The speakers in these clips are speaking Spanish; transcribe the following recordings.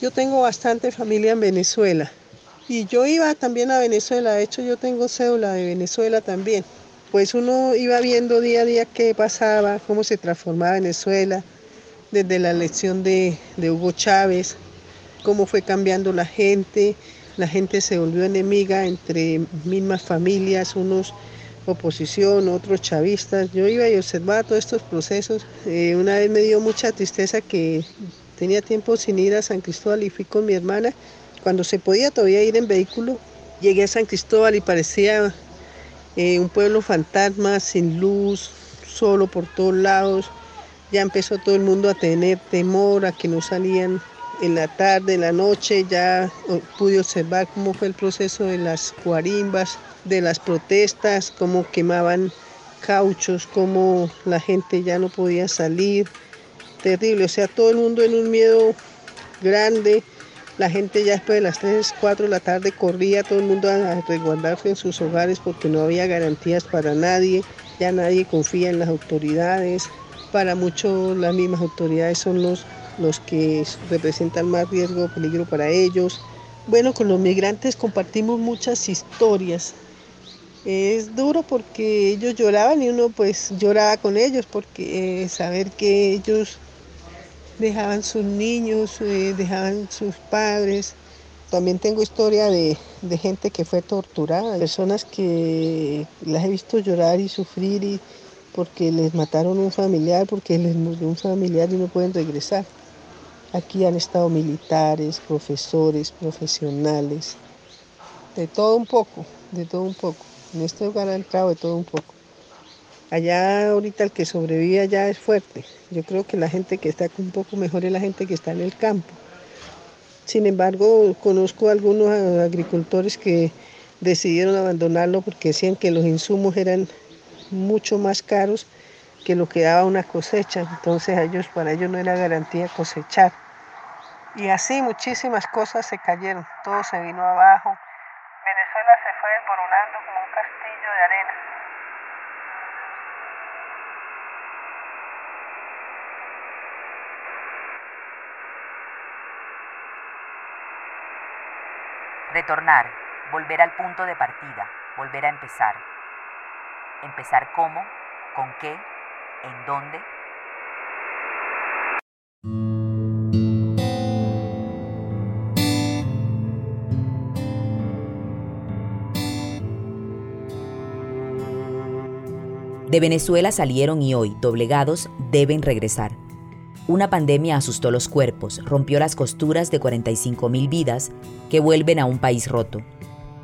Yo tengo bastante familia en Venezuela y yo iba también a Venezuela, de hecho yo tengo cédula de Venezuela también. Pues uno iba viendo día a día qué pasaba, cómo se transformaba Venezuela, desde la elección de, Hugo Chávez, cómo fue cambiando la gente, la gente se volvió enemiga entre mismas familias, unos oposición, otros chavistas. Yo iba y observaba todos estos procesos. Eh, una vez me dio mucha tristeza que tenía tiempo sin ir a San Cristóbal y fui con mi hermana. Cuando se podía todavía ir en vehículo, llegué a San Cristóbal y parecía eh, un pueblo fantasma, sin luz, solo por todos lados. Ya empezó todo el mundo a tener temor, a que no salían en la tarde, en la noche. Ya pude observar cómo fue el proceso de las cuarimbas, de las protestas, cómo quemaban cauchos, cómo la gente ya no podía salir. Terrible, o sea, todo el mundo en un miedo grande. La gente ya después de las 3, 4 de la tarde corría todo el mundo a resguardarse en sus hogares porque no había garantías para nadie. Ya nadie confía en las autoridades. Para muchos las mismas autoridades son los, los que representan más riesgo, peligro para ellos. Bueno, con los migrantes compartimos muchas historias, es duro porque ellos lloraban y uno pues lloraba con ellos porque eh, saber que ellos dejaban sus niños, eh, dejaban sus padres. También tengo historia de, de, gente que fue torturada, personas que las he visto llorar y sufrir y porque les mataron un familiar, porque les murió un familiar y no pueden regresar. Aquí han estado militares, profesores, profesionales, de todo un poco, de todo un poco. En este lugar al cabo de todo un poco. Allá ahorita el que sobrevive allá es fuerte. Yo creo que la gente que está un poco mejor es la gente que está en el campo. Sin embargo, conozco algunos agricultores que decidieron abandonarlo porque decían que los insumos eran mucho más caros que lo que daba una cosecha. Entonces ellos, para ellos no era garantía cosechar. Y así muchísimas cosas se cayeron, todo se vino abajo. Venezuela se fue desmoronando como un castillo de arena. Retornar, volver al punto de partida, volver a empezar. Empezar cómo, con qué, en dónde De Venezuela salieron y hoy, doblegados, deben regresar. Una pandemia asustó los cuerpos, rompió las costuras de 45.000 vidas que vuelven a un país roto.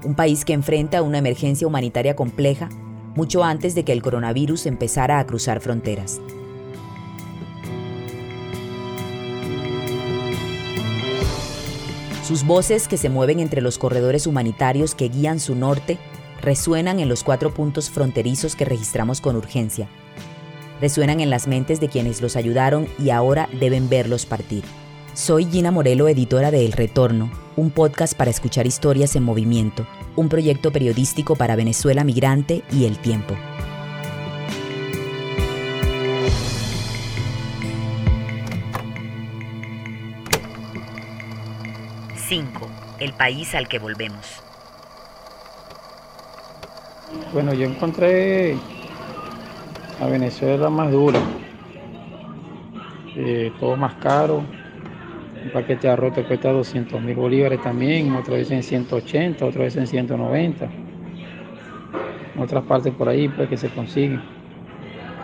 Un país que enfrenta una emergencia humanitaria compleja mucho antes de que el coronavirus empezara a cruzar fronteras. Sus voces que se mueven entre los corredores humanitarios que guían su norte resuenan en los cuatro puntos fronterizos que registramos con urgencia. Resuenan en las mentes de quienes los ayudaron y ahora deben verlos partir. Soy Gina Morelo, editora de El Retorno, un podcast para escuchar historias en movimiento, un proyecto periodístico para Venezuela Migrante y El Tiempo. ¡5! El país al que volvemos. Bueno, yo encontré a Venezuela más dura, eh, todo más caro. Un paquete de arroz te cuesta 200 mil bolívares también, otra vez en 180, otra vez en 190. En otras partes por ahí pues que se consigue.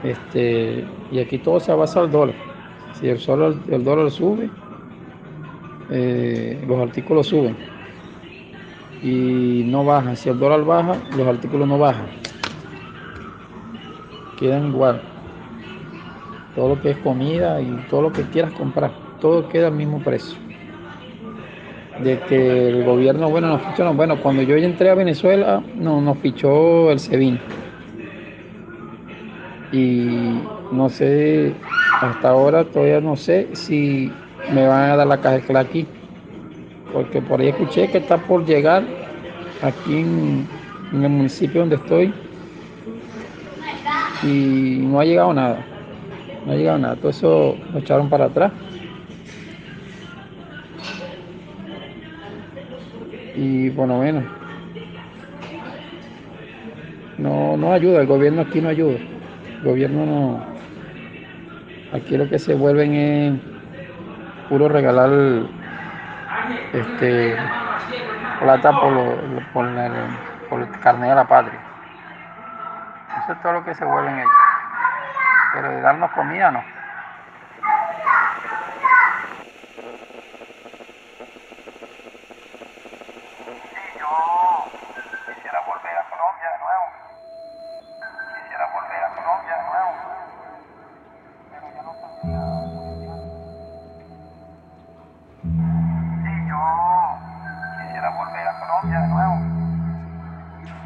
Este, y aquí todo se basa al dólar. Si el, el dólar sube, eh, los artículos suben y no bajan. Si el dólar baja, los artículos no bajan. Quedan igual. Todo lo que es comida y todo lo que quieras comprar, todo queda al mismo precio. De que el gobierno, bueno, nos fichó, bueno, cuando yo entré a Venezuela, no, nos fichó el SEBIN. Y no sé, hasta ahora todavía no sé si me van a dar la caja aquí porque por ahí escuché que está por llegar aquí en, el municipio donde estoy y no ha llegado nada, no ha llegado nada, todo eso lo echaron para atrás. Y bueno, bueno, no, no ayuda, el gobierno aquí no ayuda. El gobierno no. Aquí lo que se vuelven es puro regalar este plata por, por, el, por el carnet de la patria. Eso es todo lo que se vuelven ellos. Pero de darnos comida no.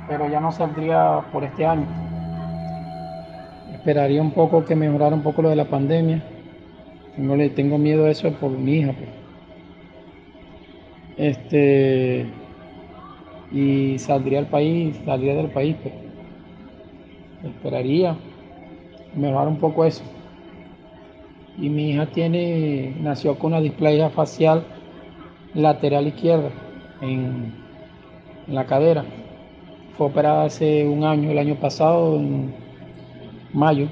pero ya no saldría por este año. Esperaría un poco que mejorara un poco lo de la pandemia. No le tengo miedo a eso por mi hija. Pues. Este y saldría al país, saldría del país, pues. esperaría mejorar un poco eso. Y mi hija tiene, nació con una displasia facial lateral izquierda en la cadera. Fue operada hace un año, el año pasado, mayo.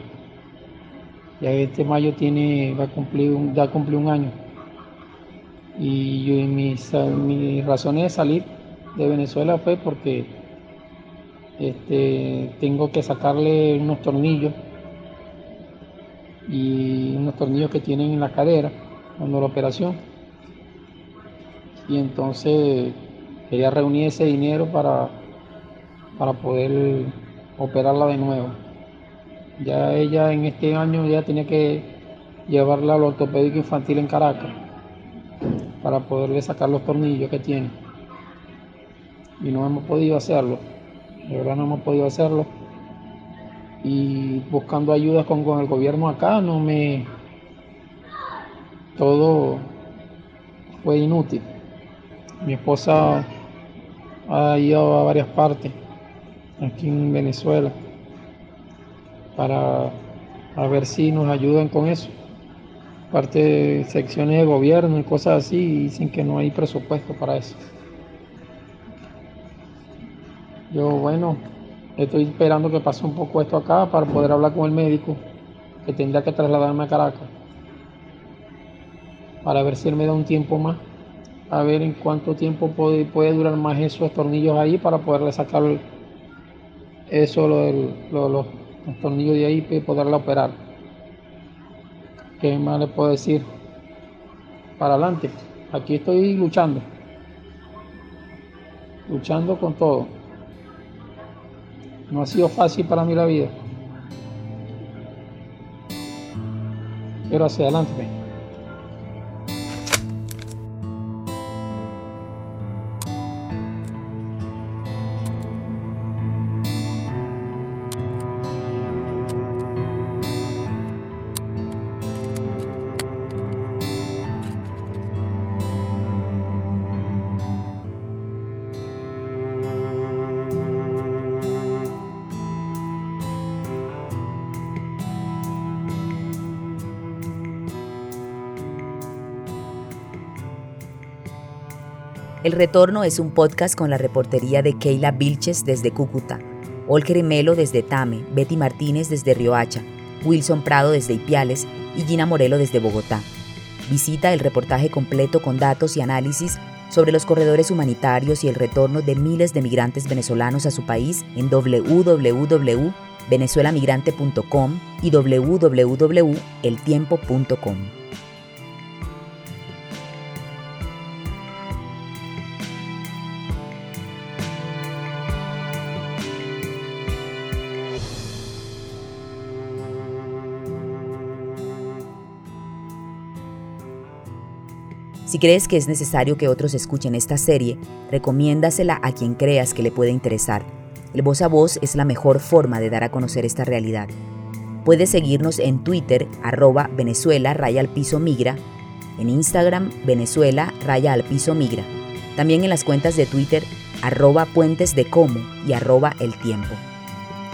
Ya este mayo tiene, va a cumplir un, ya un año. Y yo, mis, mis razones de salir de Venezuela fue porque este, tengo que sacarle unos tornillos y unos tornillos que tienen en la cadera cuando la operación. Y entonces quería reunir ese dinero para para poder operarla de nuevo. Ya ella en este año ya tenía que llevarla al ortopédico infantil en Caracas para poderle sacar los tornillos que tiene. Y no hemos podido hacerlo. De verdad no hemos podido hacerlo. Y buscando ayudas con, con el gobierno acá no me... Todo fue inútil. Mi esposa ha ido a varias partes aquí en Venezuela para ver si nos ayudan con eso. Parte de secciones de gobierno y cosas así, y dicen que no hay presupuesto para eso. Yo, bueno, estoy esperando que pase un poco esto acá para poder hablar con el médico que tendría que trasladarme a Caracas para ver si él me da un tiempo más, a ver en cuánto tiempo puede, puede durar más esos tornillos ahí para poderle sacar eso lo, los tornillos de ahí para poderla operar. ¿Qué más le puedo decir? Para adelante. Aquí estoy luchando. Luchando con todo. No ha sido fácil para mí la vida. Pero hacia adelante. El Retorno es un podcast con la reportería de Keila Vilches desde Cúcuta, Olker Melo desde Tame, Betty Martínez desde Riohacha, Wilson Prado desde Ipiales y Gina Morelo desde Bogotá. Visita el reportaje completo con datos y análisis sobre los corredores humanitarios y el retorno de miles de migrantes venezolanos a su país en www.venezuelamigrante.com y www.eltiempo.com. Si crees que es necesario que otros escuchen esta serie, recomiéndasela a quien creas que le puede interesar. El voz a voz es la mejor forma de dar a conocer esta realidad. Puedes seguirnos en Twitter, arroba Venezuela raya al piso migra, en Instagram, Venezuela raya al piso migra, también en las cuentas de Twitter, arroba puentes de como y arroba el tiempo.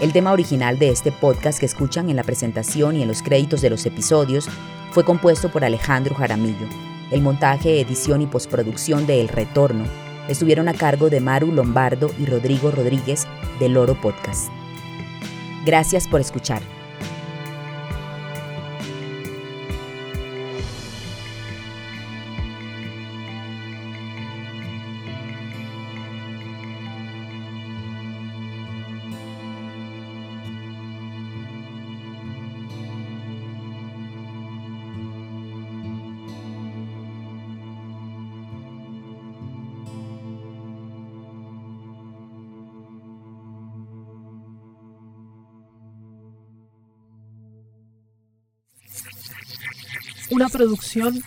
El tema original de este podcast que escuchan en la presentación y en los créditos de los episodios fue compuesto por Alejandro Jaramillo el montaje, edición y postproducción de El Retorno Estuvieron a cargo de Maru Lombardo y Rodrigo Rodríguez del Loro Podcast. Gracias por escuchar. Una producción